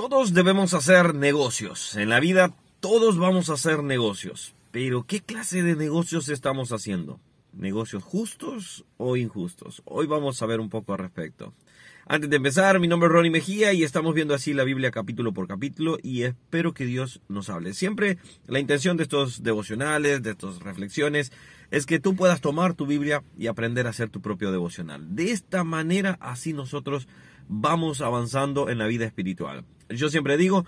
Todos debemos hacer negocios. En la vida todos vamos a hacer negocios. Pero ¿qué clase de negocios estamos haciendo? ¿Negocios justos o injustos? Hoy vamos a ver un poco al respecto. Antes de empezar, mi nombre es Ronnie Mejía y estamos viendo así la Biblia capítulo por capítulo y espero que Dios nos hable. Siempre la intención de estos devocionales, de estas reflexiones, es que tú puedas tomar tu Biblia y aprender a hacer tu propio devocional. De esta manera, así nosotros vamos avanzando en la vida espiritual. Yo siempre digo,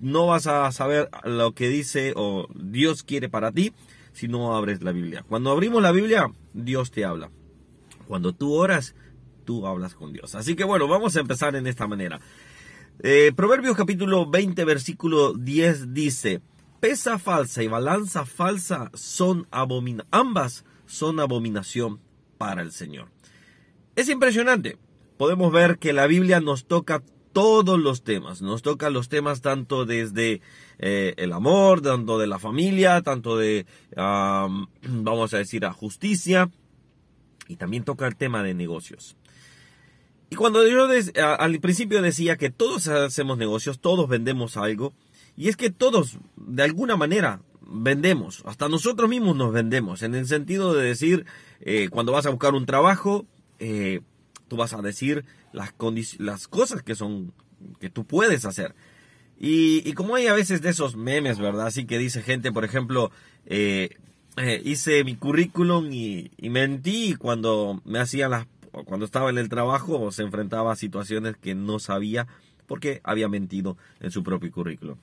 no vas a saber lo que dice o Dios quiere para ti si no abres la Biblia. Cuando abrimos la Biblia, Dios te habla. Cuando tú oras, tú hablas con Dios. Así que bueno, vamos a empezar en esta manera. Eh, Proverbios capítulo 20, versículo 10 dice, pesa falsa y balanza falsa son abominación, ambas son abominación para el Señor. Es impresionante podemos ver que la Biblia nos toca todos los temas, nos toca los temas tanto desde eh, el amor, tanto de la familia, tanto de, vamos a decir, a justicia, y también toca el tema de negocios. Y cuando yo al principio decía que todos hacemos negocios, todos vendemos algo, y es que todos, de alguna manera, vendemos, hasta nosotros mismos nos vendemos, en el sentido de decir, eh, cuando vas a buscar un trabajo, eh, tú vas a decir las, las cosas que son, que tú puedes hacer. Y, como hay a veces de esos memes, ¿verdad? Así que dice gente, por ejemplo, eh, eh, hice mi currículum y, mentí cuando me hacía las, cuando estaba en el trabajo se enfrentaba a situaciones que no sabía porque había mentido en su propio currículum.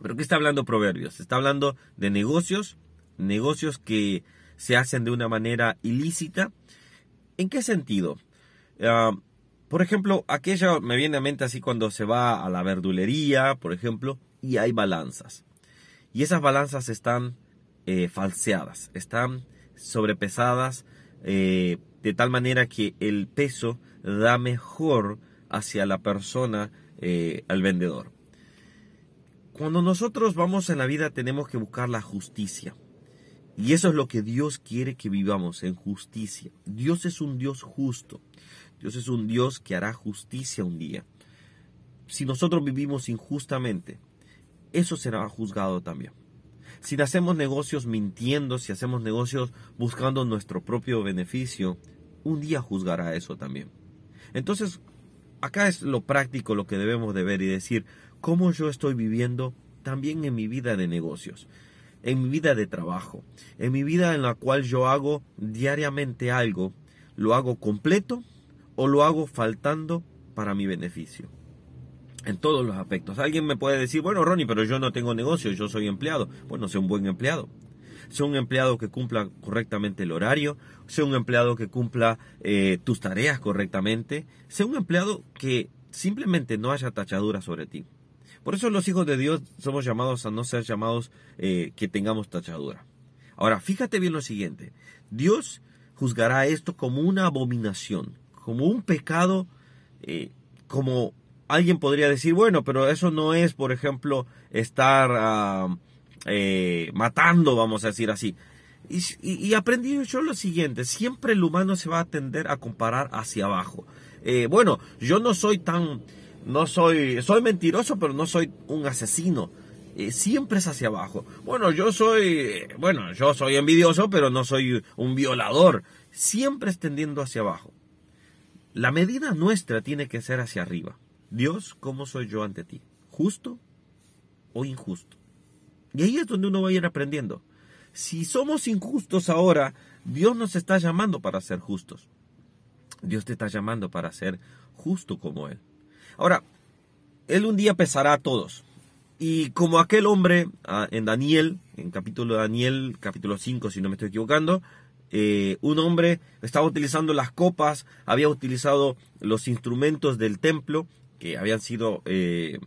Pero ¿qué está hablando Proverbios? Está hablando de negocios, negocios que se hacen de una manera ilícita. ¿En qué sentido? Ah, por ejemplo, aquella me viene a mente así cuando se va a la verdulería, por ejemplo, y hay balanzas. Y esas balanzas están eh, falseadas, están sobrepesadas eh, de tal manera que el peso da mejor hacia la persona, eh, al vendedor. Cuando nosotros vamos en la vida tenemos que buscar la justicia. Y eso es lo que Dios quiere que vivamos en justicia. Dios es un Dios justo. Dios es un Dios que hará justicia un día. Si nosotros vivimos injustamente, eso será juzgado también. Si hacemos negocios mintiendo, si hacemos negocios buscando nuestro propio beneficio, un día juzgará eso también. Entonces, acá es lo práctico lo que debemos de ver y decir cómo yo estoy viviendo también en mi vida de negocios, en mi vida de trabajo, en mi vida en la cual yo hago diariamente algo, lo hago completo o lo hago faltando para mi beneficio. En todos los aspectos. Alguien me puede decir, bueno, Ronnie, pero yo no tengo negocio, yo soy empleado. Bueno, sé un buen empleado. Sé un empleado que cumpla correctamente el horario, sé un empleado que cumpla eh, tus tareas correctamente, sé un empleado que simplemente no haya tachadura sobre ti. Por eso los hijos de Dios somos llamados a no ser llamados eh, que tengamos tachadura. Ahora, fíjate bien lo siguiente. Dios juzgará esto como una abominación, como un pecado, eh, como alguien podría decir, bueno, pero eso no es, por ejemplo, estar eh, matando, vamos a decir así. Y, y, aprendí yo lo siguiente, siempre el humano se va a tender a comparar hacia abajo. Eh, bueno, yo no soy tan, no soy, soy mentiroso, pero no soy un asesino. siempre es hacia abajo. Bueno, yo soy, bueno, yo soy envidioso, pero no soy un violador. Siempre es tendiendo hacia abajo. La medida nuestra tiene que ser hacia arriba. Dios, ¿cómo soy yo ante ti? ¿Justo o injusto? Y ahí es donde uno va a ir aprendiendo. Si somos injustos ahora, Dios nos está llamando para ser justos. Dios te está llamando para ser justo como Él. Ahora, Él un día pesará a todos. Y como aquel hombre ah, en Daniel, en capítulo Daniel, capítulo 5, si no me estoy equivocando, eh, un hombre estaba utilizando las copas, había utilizado los instrumentos del templo que habían sido eh,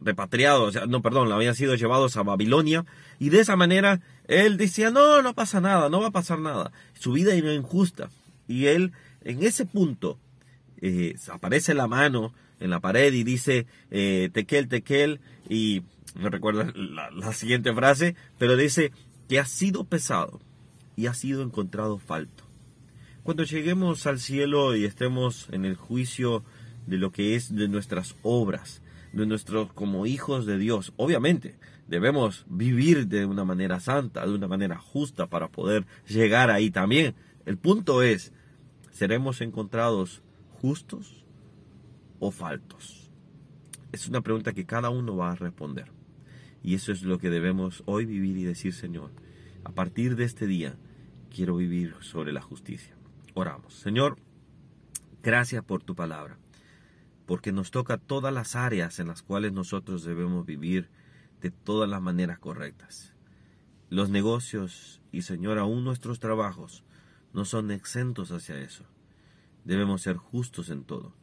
repatriados, no, perdón, habían sido llevados a Babilonia, y de esa manera él decía, no, no pasa nada, no va a pasar nada, su vida era injusta, y él en ese punto eh, aparece la mano en la pared y dice, tequel, tequel, y no recuerdo la siguiente frase, pero dice que ha sido pesado y ha sido encontrado falto. Cuando lleguemos al cielo y estemos en el juicio de lo que es de nuestras obras, de nuestros como hijos de Dios. Obviamente, debemos vivir de una manera santa, de una manera justa para poder llegar ahí también. El punto es, ¿seremos encontrados justos o faltos? Es una pregunta que cada uno va a responder. Y eso es lo que debemos hoy vivir y decir, Señor, a partir de este día quiero vivir sobre la justicia. Oramos. Señor, gracias por tu palabra, porque nos toca todas las áreas en las cuales nosotros debemos vivir de todas las maneras correctas. Los negocios y, Señor, aún nuestros trabajos no son exentos hacia eso. Debemos ser justos en todo,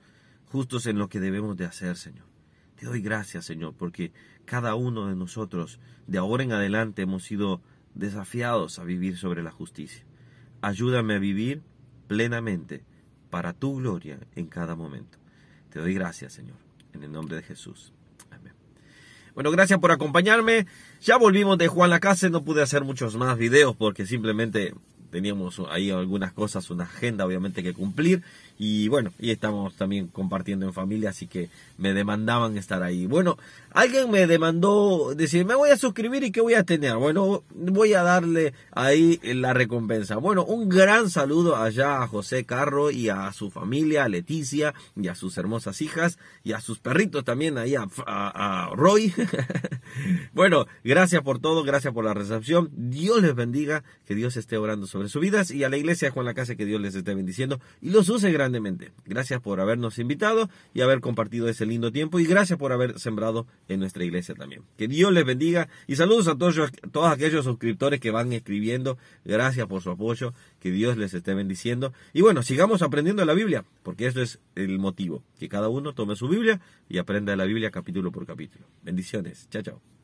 justos en lo que debemos de hacer, Señor. Te doy gracias, Señor, porque cada uno de nosotros de ahora en adelante hemos sido desafiados a vivir sobre la justicia. Ayúdame a vivir plenamente para tu gloria en cada momento. Te doy gracias, Señor, en el nombre de Jesús. Amén. Bueno, gracias por acompañarme. Ya volvimos de Juan la Casa, no pude hacer muchos más videos porque simplemente teníamos ahí algunas cosas, una agenda obviamente que cumplir y bueno, y estamos también compartiendo en familia, así que me demandaban estar ahí. Bueno, alguien me demandó decir, me voy a suscribir y qué voy a tener. Bueno, voy a darle ahí la recompensa. Bueno, un gran saludo allá a José Carro y a su familia, a Leticia y a sus hermosas hijas y a sus perritos también ahí a, a Roy. bueno, gracias por todo, gracias por la recepción. Dios les bendiga, que Dios esté orando sobre sus vidas y a la iglesia Juan la Casa que Dios les esté bendiciendo y los use grandemente. Gracias por habernos invitado y haber compartido ese lindo tiempo y gracias por haber sembrado en nuestra iglesia también. Que Dios les bendiga y saludos a todos, todos aquellos suscriptores que van escribiendo. Gracias por su apoyo, que Dios les esté bendiciendo. Y bueno, sigamos aprendiendo la Biblia, porque eso es el motivo, que cada uno tome su Biblia y aprenda la Biblia capítulo por capítulo. Bendiciones. Chao, chao.